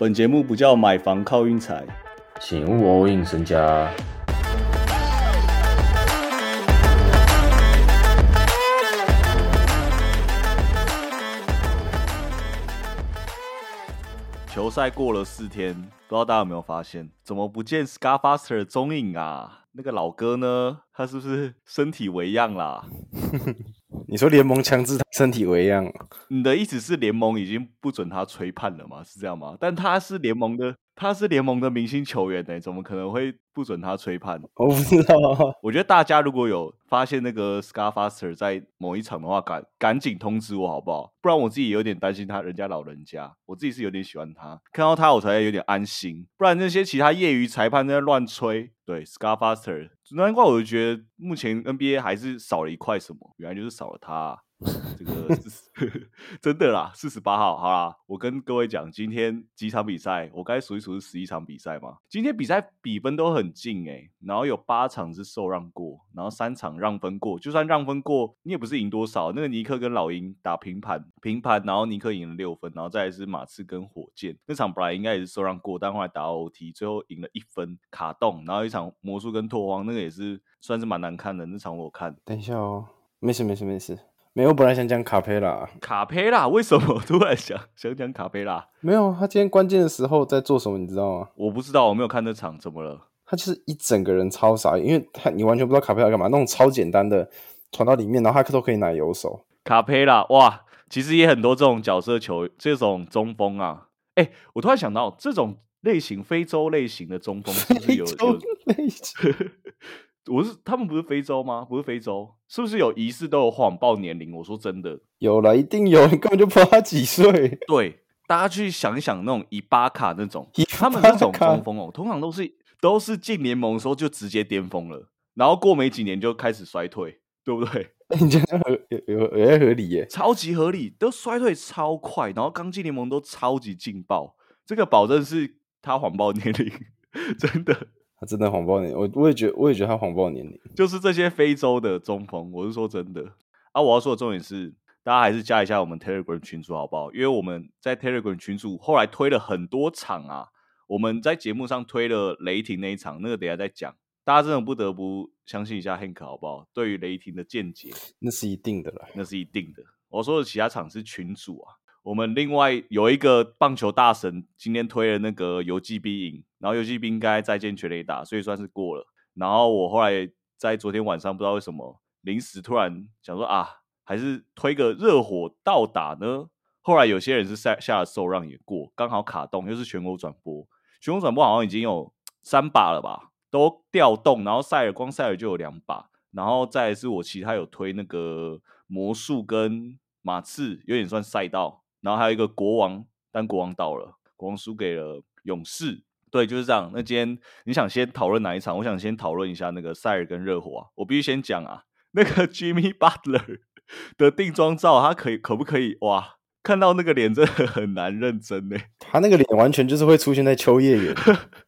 本节目不叫买房靠运财，请勿 all in 身家。球赛过了四天，不知道大家有没有发现，怎么不见 Scarfaster 的踪影啊？那个老哥呢？他是不是身体为恙啦？你说联盟强制他身体为样？你的意思是联盟已经不准他吹判了吗？是这样吗？但他是联盟的。他是联盟的明星球员呢，怎么可能会不准他吹判？我不知道。我觉得大家如果有发现那个 Scarfaster 在某一场的话，赶赶紧通知我好不好？不然我自己有点担心他，人家老人家，我自己是有点喜欢他，看到他我才有点安心。不然那些其他业余裁判在乱吹，对 Scarfaster，难怪我就觉得目前 NBA 还是少了一块什么，原来就是少了他。这个 真的啦，四十八号，好啦，我跟各位讲，今天几场比赛，我该数一数是十一场比赛嘛？今天比赛比分都很近哎，然后有八场是受让过，然后三场让分过，就算让分过，你也不是赢多少。那个尼克跟老鹰打平盘，平盘，然后尼克赢了六分，然后再来是马刺跟火箭那场本来应该也是受让过，但后来打 OT，最后赢了一分卡洞，然后一场魔术跟拓荒那个也是算是蛮难看的那场我看。等一下哦，没事没事没事。没有，本来想讲卡佩拉。卡佩拉为什么突然想想讲卡佩拉？没有，他今天关键的时候在做什么，你知道吗？我不知道，我没有看那场，怎么了？他就是一整个人超傻，因为他你完全不知道卡佩拉干嘛，那种超简单的传到里面，然后他都可以拿右手。卡佩拉哇，其实也很多这种角色球，这种中锋啊。哎，我突然想到，这种类型非洲类型的中锋是不是有有类型？我是他们不是非洲吗？不是非洲，是不是有疑似都有谎报年龄？我说真的，有了，一定有，你根本就不知道他几岁。对，大家去想一想，那种伊巴卡那种，他们那种中锋哦，通常都是都是进联盟的时候就直接巅峰了，然后过没几年就开始衰退，对不对？你觉得合有有也合理耶？超级合理，都衰退超快，然后刚进联盟都超级劲爆，这个保证是他谎报年龄，真的。他真的谎报年，我我也觉得，我也觉得他谎报年龄，就是这些非洲的中锋。我是说真的啊！我要说的重点是，大家还是加一下我们 Telegram 群组好不好？因为我们在 Telegram 群组后来推了很多场啊，我们在节目上推了雷霆那一场，那个等下再讲。大家真的不得不相信一下 Hank 好不好？对于雷霆的见解，那是一定的了，那是一定的。我说的其他场是群主啊。我们另外有一个棒球大神，今天推了那个游击兵赢，然后游击兵应该再见全垒打，所以算是过了。然后我后来在昨天晚上不知道为什么临时突然想说啊，还是推个热火倒打呢。后来有些人是下下了受让也过，刚好卡动，又是全国转播，全国转播好像已经有三把了吧，都调动，然后塞尔光塞尔就有两把，然后再是我其他有推那个魔术跟马刺，有点算赛道。然后还有一个国王，但国王倒了，国王输给了勇士。对，就是这样。那今天你想先讨论哪一场？我想先讨论一下那个塞尔跟热火啊。我必须先讲啊，那个 Jimmy Butler 的定妆照，他可以可不可以？哇，看到那个脸真的很难认真呢。他那个脸完全就是会出现在秋叶原，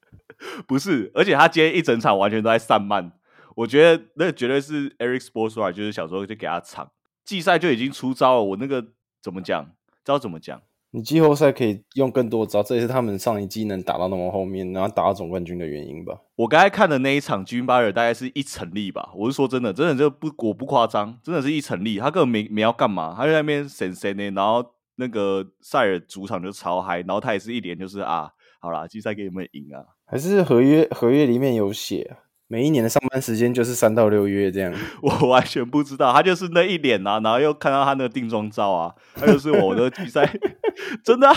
不是？而且他今天一整场完全都在散漫。我觉得那绝对是 Eric Spoelstra 就是小时候就给他场季赛就已经出招了。我那个怎么讲？知道怎么讲？你季后赛可以用更多招，这也是他们上一季能打到那么后面，然后打到总冠军的原因吧。我刚才看的那一场，吉米巴尔大概是一成立吧。我是说真的，真的就不我不夸张，真的是一成立。他根本没没要干嘛，他在那边神神的。然后那个塞尔主场就超嗨，然后他也是一脸就是啊，好啦，季赛给你们赢啊。还是合约合约里面有写。每一年的上班时间就是三到六月这样，我完全不知道，他就是那一脸啊，然后又看到他那个定妆照啊，他就是我的比赛，真的，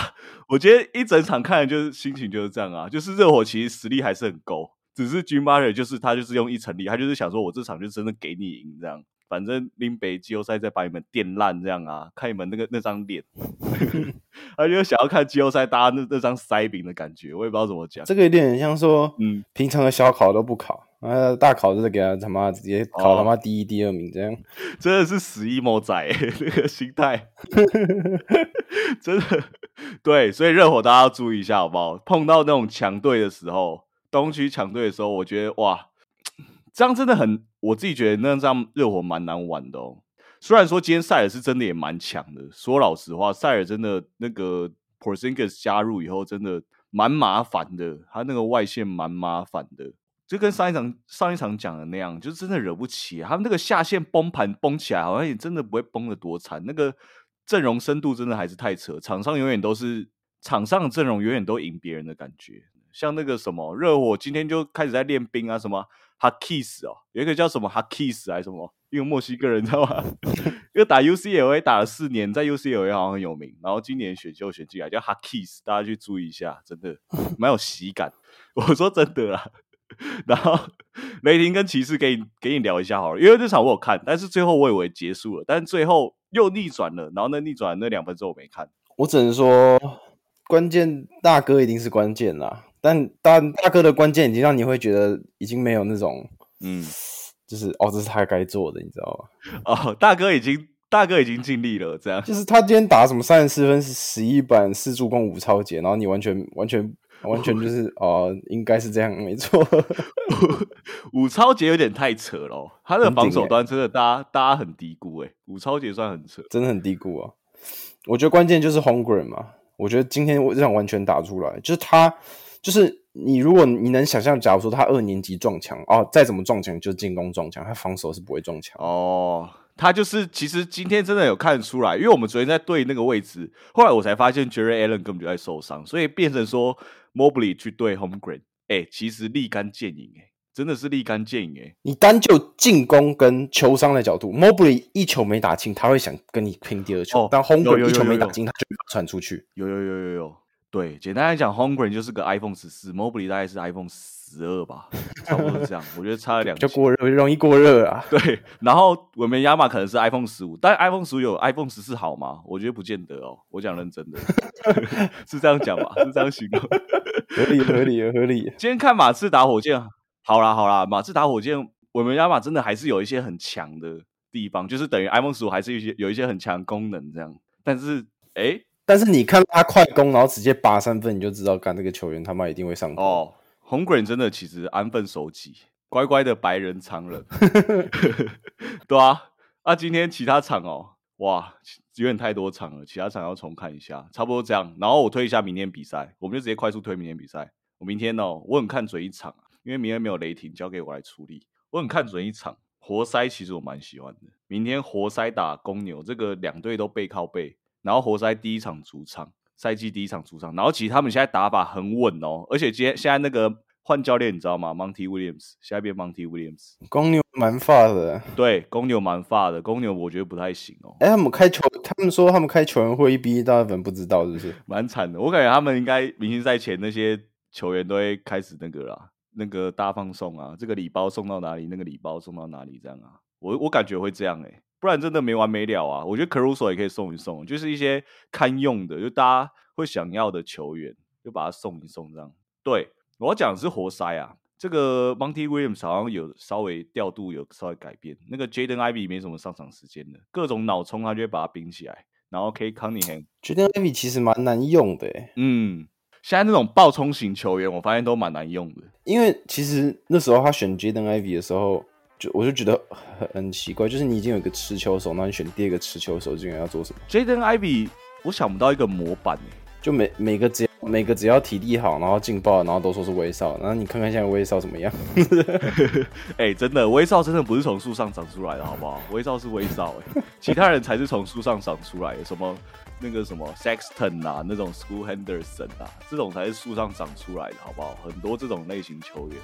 我觉得一整场看的就是心情就是这样啊，就是热火其实实力还是很够，只是 Jim Butler 就是他就是用一成力，他就是想说我这场就真的给你赢这样。反正拎北季后赛再把你们电烂这样啊，看你们那个那张脸，他就想要看季后赛大家那那张塞饼的感觉，我也不知道怎么讲。这个有点像说，嗯，平常的小考都不考，啊，大考就是给他他妈直接考他妈第一、第二名这样，真的是死一模仔 那个心态，真的对，所以热火大家要注意一下好不好？碰到那种强队的时候，东区强队的时候，我觉得哇。这样真的很，我自己觉得那这样热火蛮难玩的哦。虽然说今天塞尔是真的也蛮强的，说老实话，塞尔真的那个 p o r z i n g i s 加入以后，真的蛮麻烦的，他那个外线蛮麻烦的，就跟上一场上一场讲的那样，就是真的惹不起。他们那个下线崩盘崩起来，好像也真的不会崩的多惨。那个阵容深度真的还是太扯，场上永远都是场上的阵容永远都赢别人的感觉。像那个什么热火今天就开始在练兵啊，什么 h a k i s 哦，有一个叫什么 h a k i s 还是什么，一个墨西哥人，知道吗？因为打 UCLA 打了四年，在 UCLA 好像很有名，然后今年选秀选进来叫 h a k i s 大家去注意一下，真的蛮有喜感。我说真的啦，然后雷霆跟骑士给你给你聊一下好了，因为这场我有看，但是最后我以为结束了，但是最后又逆转了，然后那逆转那两分钟我没看，我只能说关键大哥一定是关键啦。但但大哥的关键已经让你会觉得已经没有那种，嗯，就是哦，这是他该做的，你知道吗？哦，大哥已经大哥已经尽力了，这样。就是他今天打什么三十四分、十一板、四助攻、五超节，然后你完全完全完全就是哦，应该是这样，没错。武超杰有点太扯了，他的防守端真的大家大家很低估哎，五超杰算很扯，真的很低估啊。我觉得关键就是 Hongren 嘛，我觉得今天这场完全打出来，就是他。就是你，如果你能想象，假如说他二年级撞墙哦，再怎么撞墙就进攻撞墙，他防守是不会撞墙哦。他就是其实今天真的有看出来，因为我们昨天在对那个位置，后来我才发现 Jerry Allen 根本就在受伤，所以变成说 Mobley 去对 Homegrown，哎，其实立竿见影，哎，真的是立竿见影，哎。你单就进攻跟球商的角度，Mobley 一球没打进，他会想跟你拼第二球，但 Homegrown 一球没打进，他就传出去。有有有有有。对，简单来讲，Hongren 就是个 iPhone 十四，Mobley 大概是 iPhone 十二吧，差不多是这样。我觉得差了两，就过热，容易过热啊。对，然后我们亚马可能是 iPhone 十五，但 iPhone 十五有 iPhone 十四好吗？我觉得不见得哦。我讲认真的，是这样讲吧？是这样形容，合理合理合理。今天看马刺打火箭，好啦好啦，马刺打火箭，我们亚马真的还是有一些很强的地方，就是等于 iPhone 十五还是一些有一些很强功能这样。但是，哎。但是你看他快攻，然后直接拔三分，你就知道，干这个球员他妈一定会上哦。红 green 真的其实安分守己，乖乖的白人常人。对啊，啊，今天其他场哦，哇，有点太多场了，其他场要重看一下，差不多这样。然后我推一下明天比赛，我们就直接快速推明天比赛。我明天哦，我很看准一场，因为明天没有雷霆，交给我来处理。我很看准一场活塞，其实我蛮喜欢的。明天活塞打公牛，这个两队都背靠背。然后活塞第一场主场，赛季第一场主场，然后其实他们现在打法很稳哦，而且今天现在那个换教练你知道吗？Monty Williams 现在变 Monty Williams，公牛蛮发的，对，公牛蛮发的，公牛我觉得不太行哦。哎，他们开球，他们说他们开球员会议，毕大部分不知道是不是？蛮惨的，我感觉他们应该明星赛前那些球员都会开始那个啦，那个大放送啊，这个礼包送到哪里，那个礼包送到哪里这样啊，我我感觉会这样哎。不然真的没完没了啊！我觉得 Caruso 也可以送一送，就是一些堪用的，就大家会想要的球员，就把它送一送这样。对我要讲的是活塞啊，这个 Monty Williams 好像有稍微调度有稍微改变，那个 Jaden Ivy 没什么上场时间的，各种脑冲他就会把它冰起来，然后可以 Cunningham。Jaden Ivy 其实蛮难用的，嗯，现在那种爆冲型球员，我发现都蛮难用的，因为其实那时候他选 Jaden Ivy 的时候。就我就觉得很很奇怪，就是你已经有一个持球手，那你选第二个持球手，竟然要做什么？Jaden Ivy，我想不到一个模板诶，就每每个只要每个只要体力好，然后劲爆，然后都说是威少，然后你看看现在威少怎么样？哎，真的威少真的不是从树上长出来的，好不好？威少是威少哎，其他人才是从树上长出来的，什么那个什么 Sexton 啊，那种 School Henderson 啊，这种才是树上长出来的，好不好？很多这种类型球员。